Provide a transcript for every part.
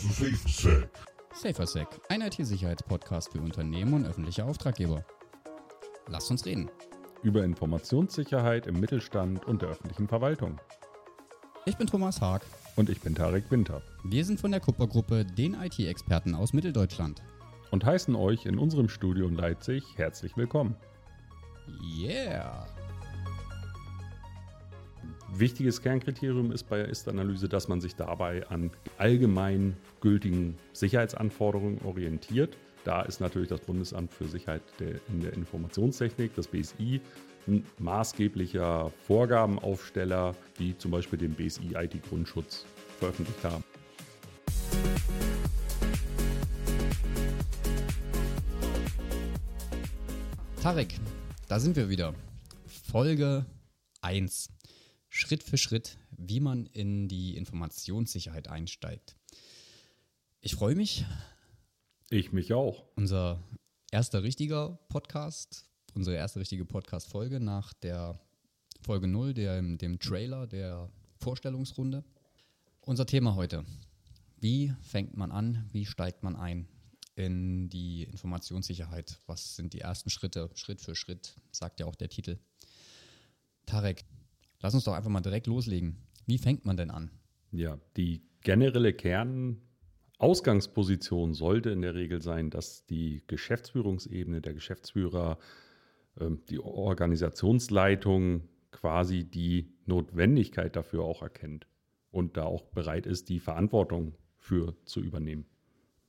SaferSec. SaferSec, ein IT-Sicherheitspodcast für Unternehmen und öffentliche Auftraggeber. Lasst uns reden. Über Informationssicherheit im Mittelstand und der öffentlichen Verwaltung. Ich bin Thomas Haag. Und ich bin Tarek Winter. Wir sind von der Kuppergruppe, den IT-Experten aus Mitteldeutschland. Und heißen euch in unserem Studio in Leipzig herzlich willkommen. Yeah! Wichtiges Kernkriterium ist bei der Ist-Analyse, dass man sich dabei an allgemein gültigen Sicherheitsanforderungen orientiert. Da ist natürlich das Bundesamt für Sicherheit in der Informationstechnik, das BSI, ein maßgeblicher Vorgabenaufsteller, die zum Beispiel den BSI IT-Grundschutz veröffentlicht haben. Tarek, da sind wir wieder. Folge 1. Schritt für Schritt, wie man in die Informationssicherheit einsteigt. Ich freue mich. Ich mich auch. Unser erster richtiger Podcast, unsere erste richtige Podcast-Folge nach der Folge 0, der, dem Trailer der Vorstellungsrunde. Unser Thema heute. Wie fängt man an? Wie steigt man ein in die Informationssicherheit? Was sind die ersten Schritte? Schritt für Schritt, sagt ja auch der Titel. Tarek, Lass uns doch einfach mal direkt loslegen. Wie fängt man denn an? Ja, die generelle Kernausgangsposition sollte in der Regel sein, dass die Geschäftsführungsebene, der Geschäftsführer, ähm, die Organisationsleitung quasi die Notwendigkeit dafür auch erkennt und da auch bereit ist, die Verantwortung für zu übernehmen.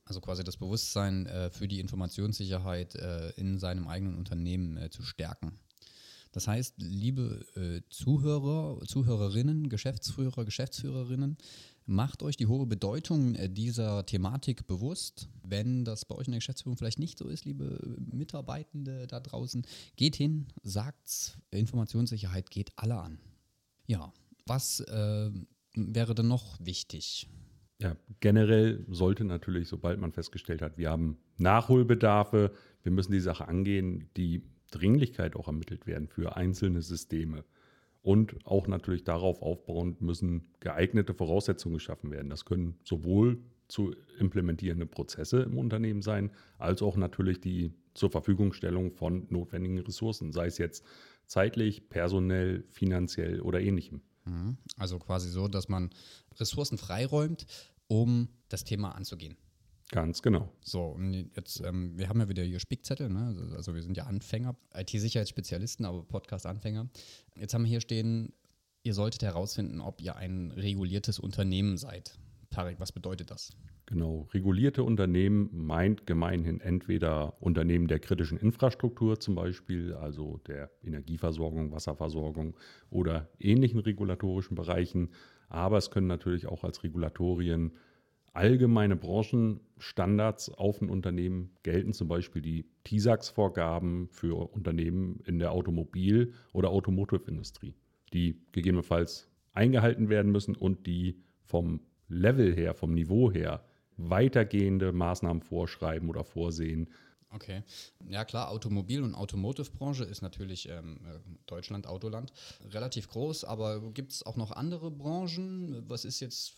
Also quasi das Bewusstsein äh, für die Informationssicherheit äh, in seinem eigenen Unternehmen äh, zu stärken. Das heißt, liebe äh, Zuhörer, Zuhörerinnen, Geschäftsführer, Geschäftsführerinnen, macht euch die hohe Bedeutung äh, dieser Thematik bewusst. Wenn das bei euch in der Geschäftsführung vielleicht nicht so ist, liebe Mitarbeitende da draußen, geht hin, sagt's, Informationssicherheit geht alle an. Ja, was äh, wäre denn noch wichtig? Ja, generell sollte natürlich, sobald man festgestellt hat, wir haben Nachholbedarfe, wir müssen die Sache angehen, die Dringlichkeit auch ermittelt werden für einzelne Systeme. Und auch natürlich darauf aufbauend müssen geeignete Voraussetzungen geschaffen werden. Das können sowohl zu implementierende Prozesse im Unternehmen sein, als auch natürlich die zur Verfügungstellung von notwendigen Ressourcen, sei es jetzt zeitlich, personell, finanziell oder ähnlichem. Mhm. Also quasi so, dass man Ressourcen freiräumt, um das Thema anzugehen. Ganz genau. So, und jetzt, ähm, wir haben ja wieder hier Spickzettel, ne? Also, also wir sind ja Anfänger, IT-Sicherheitsspezialisten, aber Podcast-Anfänger. Jetzt haben wir hier stehen, ihr solltet herausfinden, ob ihr ein reguliertes Unternehmen seid. Tarek, was bedeutet das? Genau, regulierte Unternehmen meint gemeinhin entweder Unternehmen der kritischen Infrastruktur zum Beispiel, also der Energieversorgung, Wasserversorgung oder ähnlichen regulatorischen Bereichen, aber es können natürlich auch als Regulatorien allgemeine Branchenstandards auf ein Unternehmen gelten, zum Beispiel die TISAX-Vorgaben für Unternehmen in der Automobil- oder Automotive-Industrie, die gegebenenfalls eingehalten werden müssen und die vom Level her, vom Niveau her weitergehende Maßnahmen vorschreiben oder vorsehen, Okay. Ja klar, Automobil- und Automotive-Branche ist natürlich ähm, Deutschland, Autoland, relativ groß, aber gibt es auch noch andere Branchen? Was ist jetzt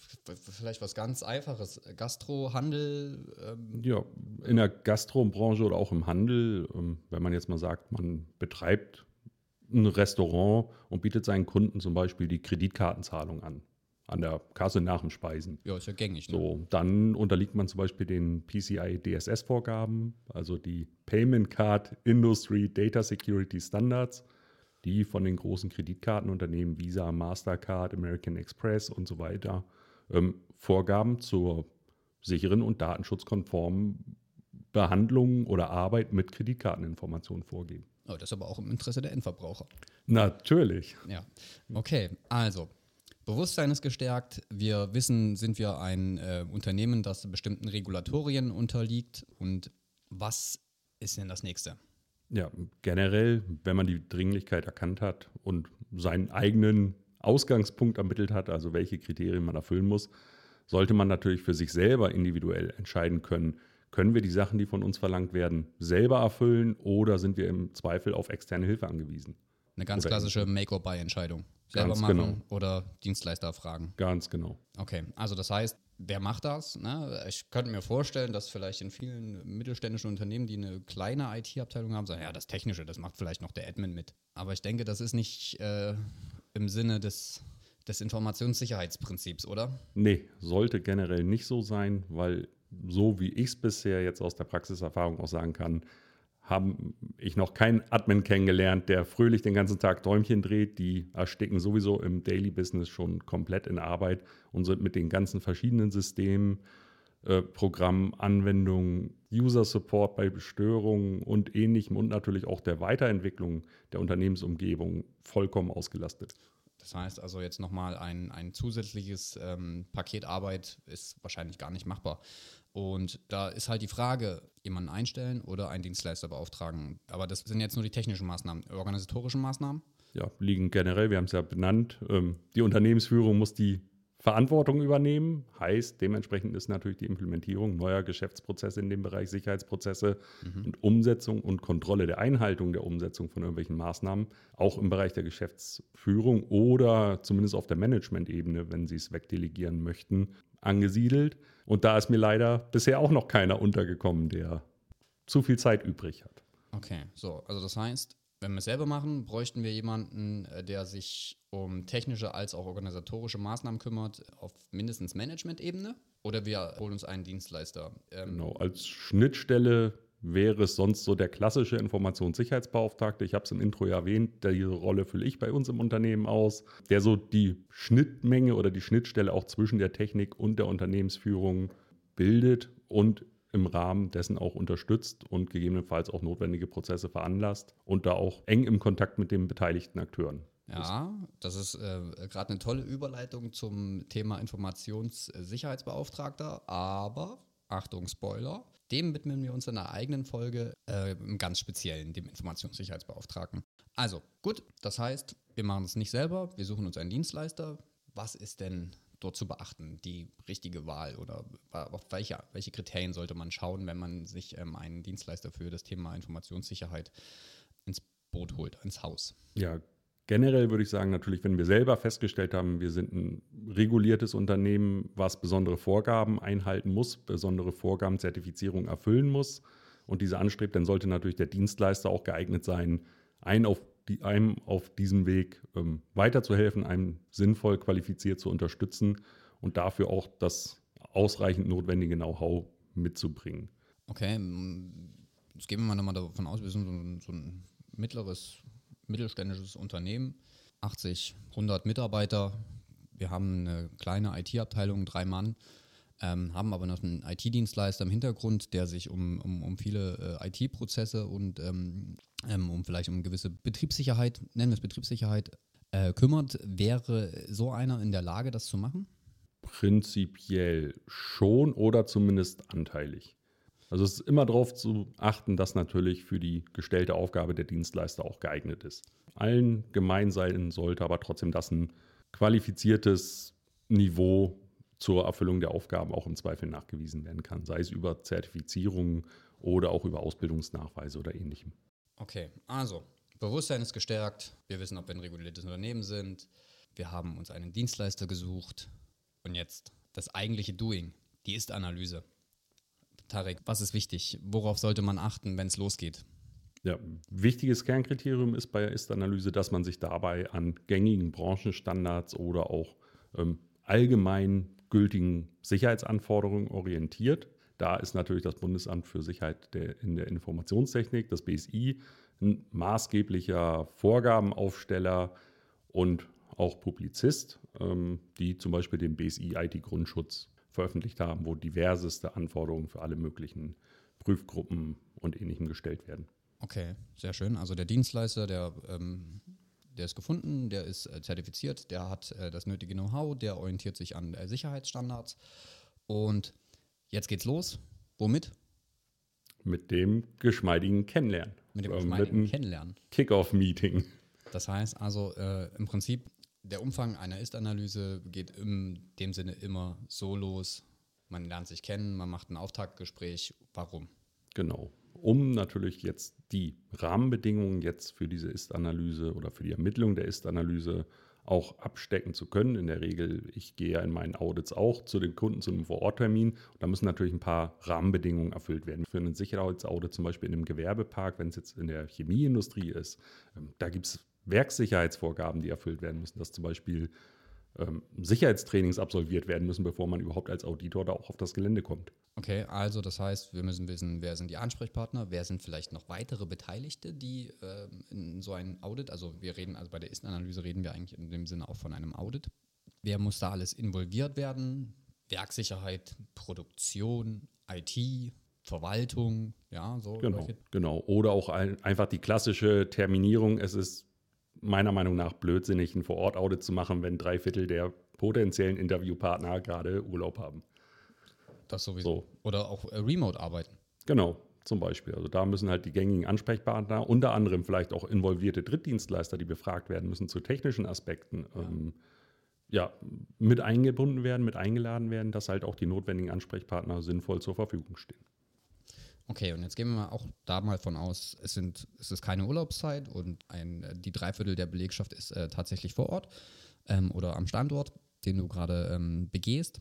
vielleicht was ganz Einfaches? Gastro, Handel? Ähm? Ja, in der Gastrobranche oder auch im Handel, ähm, wenn man jetzt mal sagt, man betreibt ein Restaurant und bietet seinen Kunden zum Beispiel die Kreditkartenzahlung an an der Kasse nach dem Speisen. Ja, ist ja gängig. Ne? So, dann unterliegt man zum Beispiel den PCI DSS-Vorgaben, also die Payment Card Industry Data Security Standards, die von den großen Kreditkartenunternehmen Visa, Mastercard, American Express und so weiter ähm, Vorgaben zur sicheren und datenschutzkonformen Behandlung oder Arbeit mit Kreditkarteninformationen vorgeben. Oh, das ist aber auch im Interesse der Endverbraucher. Natürlich. Ja. Okay, also Bewusstsein ist gestärkt. Wir wissen, sind wir ein äh, Unternehmen, das bestimmten Regulatorien unterliegt. Und was ist denn das nächste? Ja, generell, wenn man die Dringlichkeit erkannt hat und seinen eigenen Ausgangspunkt ermittelt hat, also welche Kriterien man erfüllen muss, sollte man natürlich für sich selber individuell entscheiden können, können wir die Sachen, die von uns verlangt werden, selber erfüllen oder sind wir im Zweifel auf externe Hilfe angewiesen? Eine ganz Oder klassische Make-or-Buy-Entscheidung. Selber machen genau. oder Dienstleister fragen. Ganz genau. Okay, also das heißt, wer macht das? Ne? Ich könnte mir vorstellen, dass vielleicht in vielen mittelständischen Unternehmen, die eine kleine IT-Abteilung haben, sagen, ja, das Technische, das macht vielleicht noch der Admin mit. Aber ich denke, das ist nicht äh, im Sinne des, des Informationssicherheitsprinzips, oder? Nee, sollte generell nicht so sein, weil so wie ich es bisher jetzt aus der Praxiserfahrung auch sagen kann, habe ich noch keinen Admin kennengelernt, der fröhlich den ganzen Tag Däumchen dreht. Die ersticken sowieso im Daily Business schon komplett in Arbeit und sind mit den ganzen verschiedenen Systemen, äh, Programmen, Anwendungen, User Support bei Störungen und ähnlichem und natürlich auch der Weiterentwicklung der Unternehmensumgebung vollkommen ausgelastet. Das heißt also jetzt nochmal ein, ein zusätzliches ähm, Paket Arbeit ist wahrscheinlich gar nicht machbar. Und da ist halt die Frage, jemanden einstellen oder einen Dienstleister beauftragen. Aber das sind jetzt nur die technischen Maßnahmen. Organisatorischen Maßnahmen? ja, liegen generell, wir haben es ja benannt, ähm, die Unternehmensführung muss die Verantwortung übernehmen. Heißt, dementsprechend ist natürlich die Implementierung neuer Geschäftsprozesse in dem Bereich Sicherheitsprozesse und Umsetzung und Kontrolle der Einhaltung der Umsetzung von irgendwelchen Maßnahmen, auch im Bereich der Geschäftsführung oder zumindest auf der Management-Ebene, wenn Sie es wegdelegieren möchten, angesiedelt. Und da ist mir leider bisher auch noch keiner untergekommen, der zu viel Zeit übrig hat. Okay, so, also das heißt, wenn wir es selber machen, bräuchten wir jemanden, äh, der sich um technische als auch organisatorische Maßnahmen kümmert, auf mindestens Management-Ebene. Oder wir holen uns einen Dienstleister. Ähm, Genau, als Schnittstelle wäre es sonst so der klassische Informationssicherheitsbeauftragte. Ich habe es im Intro ja erwähnt, diese Rolle fülle ich bei uns im Unternehmen aus, der so die Schnittmenge oder die Schnittstelle auch zwischen der Technik und der Unternehmensführung bildet und im Rahmen dessen auch unterstützt und gegebenenfalls auch notwendige Prozesse veranlasst und da auch eng im Kontakt mit den beteiligten Akteuren. Ja, das ist äh, gerade eine tolle Überleitung zum Thema Informationssicherheitsbeauftragter, aber Achtung, Spoiler, dem widmen wir uns in einer eigenen Folge, äh, im ganz speziellen, dem Informationssicherheitsbeauftragten. Also, gut, das heißt, wir machen es nicht selber, wir suchen uns einen Dienstleister. Was ist denn dort zu beachten, die richtige Wahl oder auf welche, welche Kriterien sollte man schauen, wenn man sich ähm, einen Dienstleister für das Thema Informationssicherheit ins Boot holt, ins Haus? Ja, generell würde ich sagen, natürlich, wenn wir selber festgestellt haben, wir sind ein reguliertes Unternehmen, was besondere Vorgaben einhalten muss, besondere Vorgaben, Zertifizierung erfüllen muss und diese anstrebt, dann sollte natürlich der Dienstleister auch geeignet sein, einen auf die, einem auf diesem Weg ähm, weiterzuhelfen, einem sinnvoll qualifiziert zu unterstützen und dafür auch das ausreichend notwendige Know-how mitzubringen. Okay, jetzt gehen wir mal nochmal davon aus, wir sind so ein, so ein mittleres, mittelständisches Unternehmen, 80, 100 Mitarbeiter. Wir haben eine kleine IT-Abteilung, drei Mann, ähm, haben aber noch einen IT-Dienstleister im Hintergrund, der sich um, um, um viele äh, IT-Prozesse und ähm, ähm, um vielleicht um gewisse Betriebssicherheit, nennen wir es Betriebssicherheit, äh, kümmert. Wäre so einer in der Lage, das zu machen? Prinzipiell schon oder zumindest anteilig. Also es ist immer darauf zu achten, dass natürlich für die gestellte Aufgabe der Dienstleister auch geeignet ist. Allen gemein sein sollte aber trotzdem das ein qualifiziertes Niveau zur Erfüllung der Aufgaben auch im Zweifel nachgewiesen werden kann, sei es über Zertifizierungen oder auch über Ausbildungsnachweise oder ähnlichem. Okay, also Bewusstsein ist gestärkt. Wir wissen, ob wir ein reguliertes Unternehmen sind. Wir haben uns einen Dienstleister gesucht. Und jetzt das eigentliche Doing, die Ist-Analyse. Tarek, was ist wichtig? Worauf sollte man achten, wenn es losgeht? Ja, wichtiges Kernkriterium ist bei der Ist-Analyse, dass man sich dabei an gängigen Branchenstandards oder auch ähm, allgemein gültigen Sicherheitsanforderungen orientiert. Da ist natürlich das Bundesamt für Sicherheit der, in der Informationstechnik, das BSI, ein maßgeblicher Vorgabenaufsteller und auch Publizist, ähm, die zum Beispiel den BSI IT-Grundschutz veröffentlicht haben, wo diverseste Anforderungen für alle möglichen Prüfgruppen und Ähnlichem gestellt werden. Okay, sehr schön. Also der Dienstleister, der, ähm, der ist gefunden, der ist äh, zertifiziert, der hat äh, das nötige Know-how, der orientiert sich an äh, Sicherheitsstandards. Und jetzt geht's los. Womit? Mit dem geschmeidigen Kennenlernen. Mit dem Ähm, geschmeidigen einem Kennenlernen. Kick-Off-Meeting. Das heißt also äh, im Prinzip, der Umfang einer Ist-Analyse geht in dem Sinne immer so los. Man lernt sich kennen, man macht ein Auftaktgespräch. Warum? Genau. um natürlich jetzt die Rahmenbedingungen jetzt für diese Ist-Analyse oder für die Ermittlung der Ist-Analyse auch abstecken zu können. In der Regel, ich gehe ja in meinen Audits auch zu den Kunden zu einem Vororttermin. Da müssen natürlich ein paar Rahmenbedingungen erfüllt werden. Für einen Sicherheitsaudit zum Beispiel in einem Gewerbepark, wenn es jetzt in der Chemieindustrie ist, ähm, da gibt es Werkssicherheitsvorgaben, die erfüllt werden müssen, dass zum Beispiel ähm, Sicherheitstrainings absolviert werden müssen, bevor man überhaupt als Auditor da auch auf das Gelände kommt. Okay, also das heißt, wir müssen wissen, wer sind die Ansprechpartner, wer sind vielleicht noch weitere Beteiligte, die äh, in so ein Audit, also wir reden, also bei der Ist-Analyse reden wir eigentlich in dem Sinne auch von einem Audit. Wer muss da alles involviert werden? Werksicherheit, Produktion, IT, Verwaltung, ja, so. Genau, genau. Oder auch ein, einfach die klassische Terminierung. Es ist meiner Meinung nach blödsinnig, ein Vor-Ort-Audit zu machen, wenn drei Viertel der potenziellen Interviewpartner gerade Urlaub haben. Das sowieso. So. Oder auch äh, remote arbeiten. Genau, zum Beispiel. Also da müssen halt die gängigen Ansprechpartner, unter anderem vielleicht auch involvierte Drittdienstleister, die befragt werden müssen zu technischen Aspekten, ja. Ähm, ja, mit eingebunden werden, mit eingeladen werden, dass halt auch die notwendigen Ansprechpartner sinnvoll zur Verfügung stehen. Okay, und jetzt gehen wir auch da mal von aus, es, sind, es ist keine Urlaubszeit und ein, die Dreiviertel der Belegschaft ist äh, tatsächlich vor Ort ähm, oder am Standort, den du gerade ähm, begehst.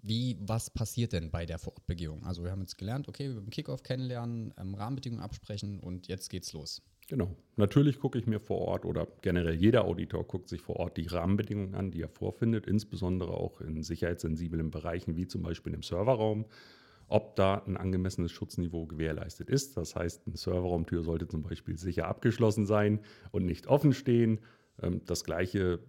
Wie, was passiert denn bei der Vorortbegehung? Also wir haben jetzt gelernt, okay, wir beim Kickoff kennenlernen, ähm, Rahmenbedingungen absprechen und jetzt geht's los. Genau. Natürlich gucke ich mir vor Ort oder generell jeder Auditor guckt sich vor Ort die Rahmenbedingungen an, die er vorfindet, insbesondere auch in sicherheitssensiblen Bereichen wie zum Beispiel im Serverraum ob da ein angemessenes Schutzniveau gewährleistet ist. Das heißt, eine Serverraumtür sollte zum Beispiel sicher abgeschlossen sein und nicht offen stehen. Ähm, das gleiche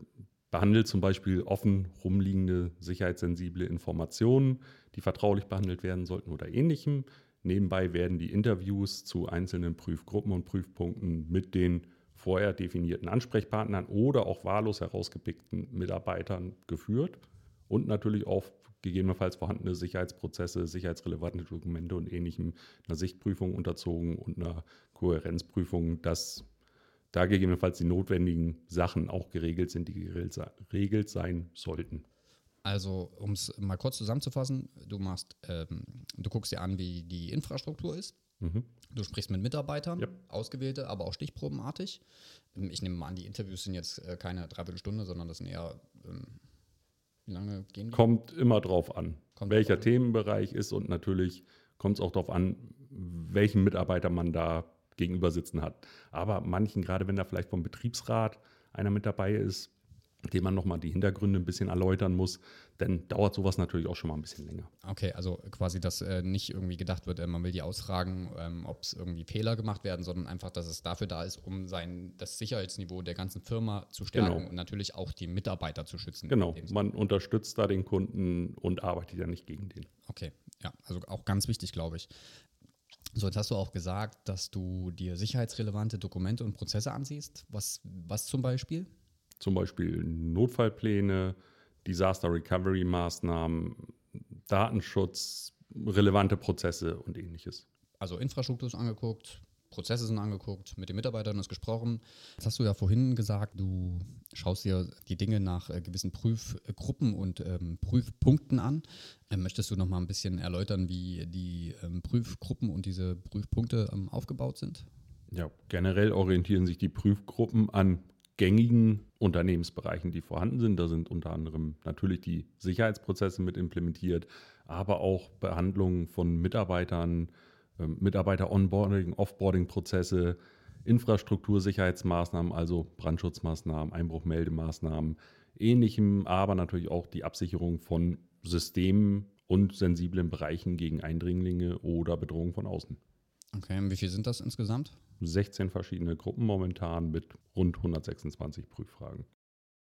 behandelt zum Beispiel offen rumliegende sicherheitssensible Informationen, die vertraulich behandelt werden sollten oder ähnlichem. Nebenbei werden die Interviews zu einzelnen Prüfgruppen und Prüfpunkten mit den vorher definierten Ansprechpartnern oder auch wahllos herausgepickten Mitarbeitern geführt und natürlich auch gegebenenfalls vorhandene Sicherheitsprozesse, sicherheitsrelevante Dokumente und ähnlichem einer Sichtprüfung unterzogen und einer Kohärenzprüfung, dass da gegebenenfalls die notwendigen Sachen auch geregelt sind, die geregelt sein sollten. Also, um es mal kurz zusammenzufassen, du machst, ähm, du guckst dir an, wie die Infrastruktur ist. Mhm. Du sprichst mit Mitarbeitern, ja. ausgewählte, aber auch stichprobenartig. Ich nehme mal an, die Interviews sind jetzt äh, keine Dreiviertelstunde, sondern das sind eher ähm, wie lange gehen die? Kommt immer drauf an, kommt welcher drauf Themenbereich ist und natürlich kommt es auch darauf an, welchen Mitarbeiter man da gegenüber sitzen hat. Aber manchen, gerade wenn da vielleicht vom Betriebsrat einer mit dabei ist, dem man nochmal die Hintergründe ein bisschen erläutern muss, dann dauert sowas natürlich auch schon mal ein bisschen länger. Okay, also quasi, dass äh, nicht irgendwie gedacht wird, äh, man will die ausfragen, ähm, ob es irgendwie Fehler gemacht werden, sondern einfach, dass es dafür da ist, um sein, das Sicherheitsniveau der ganzen Firma zu stärken genau. und natürlich auch die Mitarbeiter zu schützen. Genau, man unterstützt da den Kunden und arbeitet ja nicht gegen den. Okay, ja, also auch ganz wichtig, glaube ich. So, jetzt hast du auch gesagt, dass du dir sicherheitsrelevante Dokumente und Prozesse ansiehst. Was, was zum Beispiel? Zum Beispiel Notfallpläne, Disaster Recovery Maßnahmen, Datenschutz, relevante Prozesse und ähnliches. Also Infrastruktur ist angeguckt, Prozesse sind angeguckt, mit den Mitarbeitern ist gesprochen. Jetzt hast du ja vorhin gesagt, du schaust dir die Dinge nach äh, gewissen Prüfgruppen und ähm, Prüfpunkten an. Ähm, möchtest du noch mal ein bisschen erläutern, wie die ähm, Prüfgruppen und diese Prüfpunkte ähm, aufgebaut sind? Ja, generell orientieren sich die Prüfgruppen an gängigen Unternehmensbereichen, die vorhanden sind. Da sind unter anderem natürlich die Sicherheitsprozesse mit implementiert, aber auch Behandlungen von Mitarbeitern, äh, Mitarbeiter-Onboarding, Offboarding-Prozesse, Infrastruktursicherheitsmaßnahmen, also Brandschutzmaßnahmen, Einbruchmeldemaßnahmen, ähnlichem, aber natürlich auch die Absicherung von Systemen und sensiblen Bereichen gegen Eindringlinge oder Bedrohungen von außen. Okay, wie viel sind das insgesamt? 16 verschiedene Gruppen momentan mit rund 126 Prüffragen.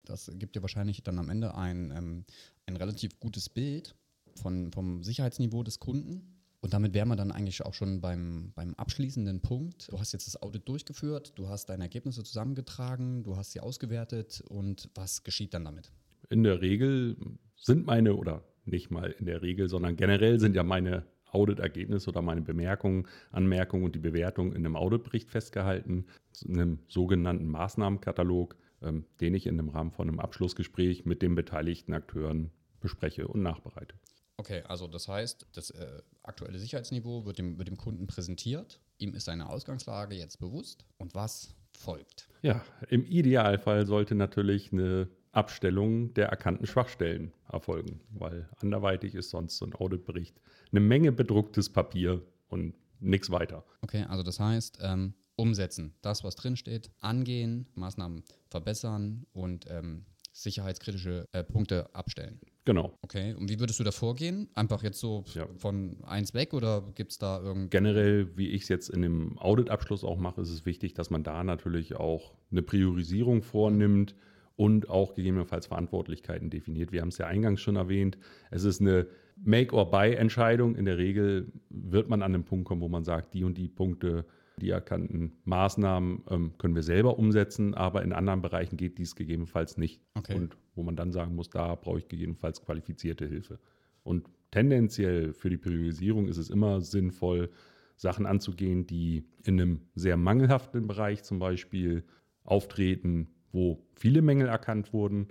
Das gibt dir wahrscheinlich dann am Ende ein, ähm, ein relativ gutes Bild von, vom Sicherheitsniveau des Kunden. Und damit wären wir dann eigentlich auch schon beim, beim abschließenden Punkt. Du hast jetzt das Audit durchgeführt, du hast deine Ergebnisse zusammengetragen, du hast sie ausgewertet und was geschieht dann damit? In der Regel sind meine, oder nicht mal in der Regel, sondern generell sind ja meine Auditergebnis oder meine Bemerkungen, Anmerkungen und die Bewertung in einem Auditbericht festgehalten, in einem sogenannten Maßnahmenkatalog, ähm, den ich in dem Rahmen von einem Abschlussgespräch mit den beteiligten Akteuren bespreche und nachbereite. Okay, also das heißt, das äh, aktuelle Sicherheitsniveau wird dem, wird dem Kunden präsentiert, ihm ist seine Ausgangslage jetzt bewusst und was folgt? Ja, im Idealfall sollte natürlich eine Abstellung der erkannten Schwachstellen erfolgen, weil anderweitig ist sonst so ein Auditbericht eine Menge bedrucktes Papier und nichts weiter. Okay, also das heißt, ähm, umsetzen, das, was drinsteht, angehen, Maßnahmen verbessern und ähm, sicherheitskritische äh, Punkte abstellen. Genau. Okay, und wie würdest du da vorgehen? Einfach jetzt so ja. von eins weg oder gibt es da irgend... Generell, wie ich es jetzt in dem Auditabschluss auch mache, ist es wichtig, dass man da natürlich auch eine Priorisierung vornimmt und auch gegebenenfalls Verantwortlichkeiten definiert. Wir haben es ja eingangs schon erwähnt. Es ist eine Make-or-Buy-Entscheidung. In der Regel wird man an den Punkt kommen, wo man sagt, die und die Punkte die erkannten Maßnahmen ähm, können wir selber umsetzen, aber in anderen Bereichen geht dies gegebenenfalls nicht. Okay. Und wo man dann sagen muss, da brauche ich gegebenenfalls qualifizierte Hilfe. Und tendenziell für die Priorisierung ist es immer sinnvoll, Sachen anzugehen, die in einem sehr mangelhaften Bereich zum Beispiel auftreten, wo viele Mängel erkannt wurden.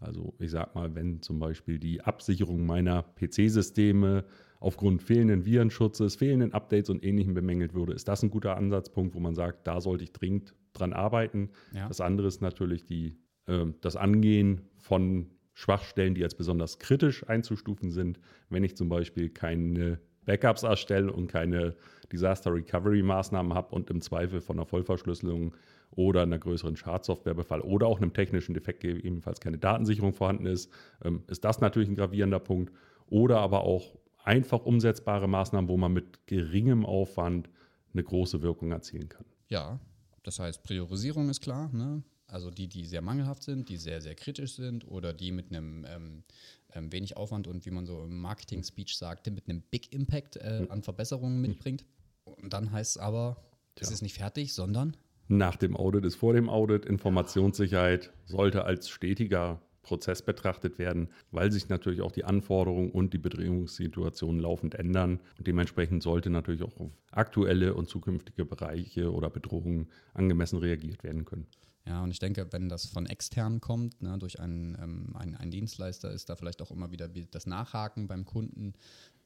Also ich sage mal, wenn zum Beispiel die Absicherung meiner PC-Systeme aufgrund fehlenden Virenschutzes, fehlenden Updates und Ähnlichem bemängelt würde, ist das ein guter Ansatzpunkt, wo man sagt, da sollte ich dringend dran arbeiten. Ja. Das andere ist natürlich die, äh, das Angehen von Schwachstellen, die als besonders kritisch einzustufen sind. Wenn ich zum Beispiel keine Backups erstelle und keine Disaster Recovery Maßnahmen habe und im Zweifel von einer Vollverschlüsselung oder einer größeren Schadsoftwarebefall oder auch einem technischen Defekt ebenfalls keine Datensicherung vorhanden ist, ähm, ist das natürlich ein gravierender Punkt. Oder aber auch einfach umsetzbare Maßnahmen, wo man mit geringem Aufwand eine große Wirkung erzielen kann. Ja, das heißt, Priorisierung ist klar. Ne? Also die, die sehr mangelhaft sind, die sehr, sehr kritisch sind oder die mit einem ähm, ähm, wenig Aufwand und wie man so im Marketing-Speech sagte, mit einem Big Impact äh, hm. an Verbesserungen mitbringt. Und dann heißt es aber, es ist nicht fertig, sondern nach dem Audit ist vor dem Audit. Informationssicherheit sollte als stetiger Prozess betrachtet werden, weil sich natürlich auch die Anforderungen und die Bedrohungssituationen laufend ändern. Und dementsprechend sollte natürlich auch auf aktuelle und zukünftige Bereiche oder Bedrohungen angemessen reagiert werden können. Ja, und ich denke, wenn das von extern kommt, ne, durch einen, ähm, einen, einen, Dienstleister, ist da vielleicht auch immer wieder das Nachhaken beim Kunden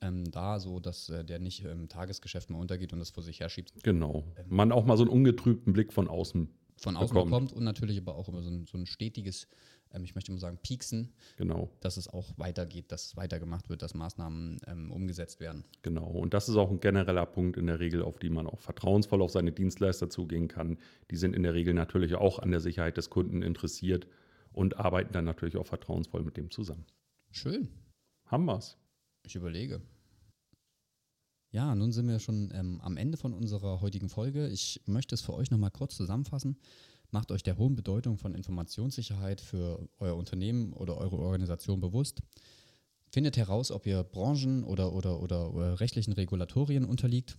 ähm, da, so dass äh, der nicht im Tagesgeschäft mal untergeht und das vor sich herschiebt. Genau. Ähm, Man auch mal so einen ungetrübten Blick von außen von außen bekommt, bekommt und natürlich aber auch immer so ein, so ein stetiges ähm, ich möchte mal sagen, pieksen. Genau. Dass es auch weitergeht, dass es weitergemacht wird, dass Maßnahmen ähm, umgesetzt werden. Genau. Und das ist auch ein genereller Punkt in der Regel, auf die man auch vertrauensvoll auf seine Dienstleister zugehen kann. Die sind in der Regel natürlich auch an der Sicherheit des Kunden interessiert und arbeiten dann natürlich auch vertrauensvoll mit dem zusammen. Schön. Haben wir's. Ich überlege. Ja, nun sind wir schon ähm, am Ende von unserer heutigen Folge. Ich möchte es für euch nochmal kurz zusammenfassen. Macht euch der hohen Bedeutung von Informationssicherheit für euer Unternehmen oder eure Organisation bewusst. Findet heraus, ob ihr branchen- oder, oder, oder, oder rechtlichen Regulatorien unterliegt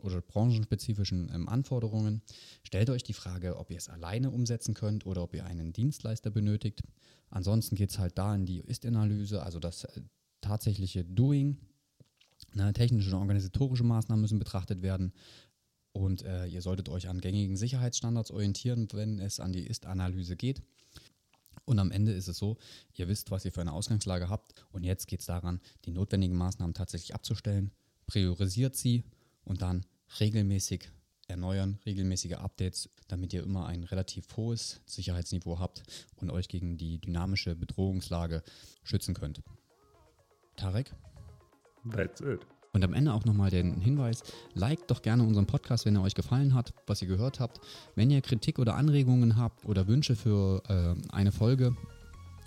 oder branchenspezifischen ähm, Anforderungen. Stellt euch die Frage, ob ihr es alleine umsetzen könnt oder ob ihr einen Dienstleister benötigt. Ansonsten geht es halt da in die Ist-Analyse, also das äh, tatsächliche Doing. Ne, technische und organisatorische Maßnahmen müssen betrachtet werden. Und äh, ihr solltet euch an gängigen Sicherheitsstandards orientieren, wenn es an die Ist-Analyse geht. Und am Ende ist es so, ihr wisst, was ihr für eine Ausgangslage habt. Und jetzt geht es daran, die notwendigen Maßnahmen tatsächlich abzustellen. Priorisiert sie und dann regelmäßig erneuern, regelmäßige Updates, damit ihr immer ein relativ hohes Sicherheitsniveau habt und euch gegen die dynamische Bedrohungslage schützen könnt. Tarek? That's it. Und am Ende auch nochmal den Hinweis, liked doch gerne unseren Podcast, wenn er euch gefallen hat, was ihr gehört habt. Wenn ihr Kritik oder Anregungen habt oder Wünsche für äh, eine Folge,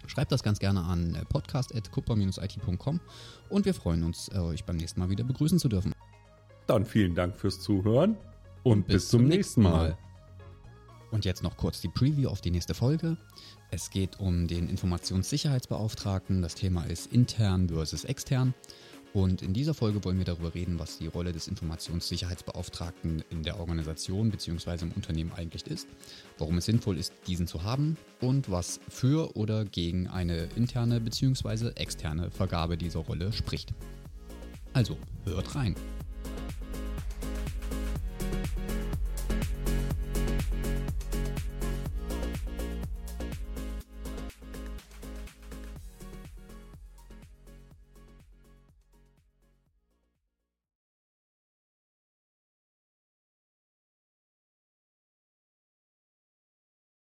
schreibt das ganz gerne an äh, podcast.kupper-it.com und wir freuen uns, äh, euch beim nächsten Mal wieder begrüßen zu dürfen. Dann vielen Dank fürs Zuhören und, bis, bis, zum nächsten Mal. Mal. Und jetzt noch kurz die Preview auf die nächste Folge. Es geht um den Informationssicherheitsbeauftragten. Das Thema ist intern versus extern. Und in dieser Folge wollen wir darüber reden, was die Rolle des Informationssicherheitsbeauftragten in der Organisation bzw. im Unternehmen eigentlich ist, warum es sinnvoll ist, diesen zu haben und was für oder gegen eine interne bzw. externe Vergabe dieser Rolle spricht. Also, hört rein.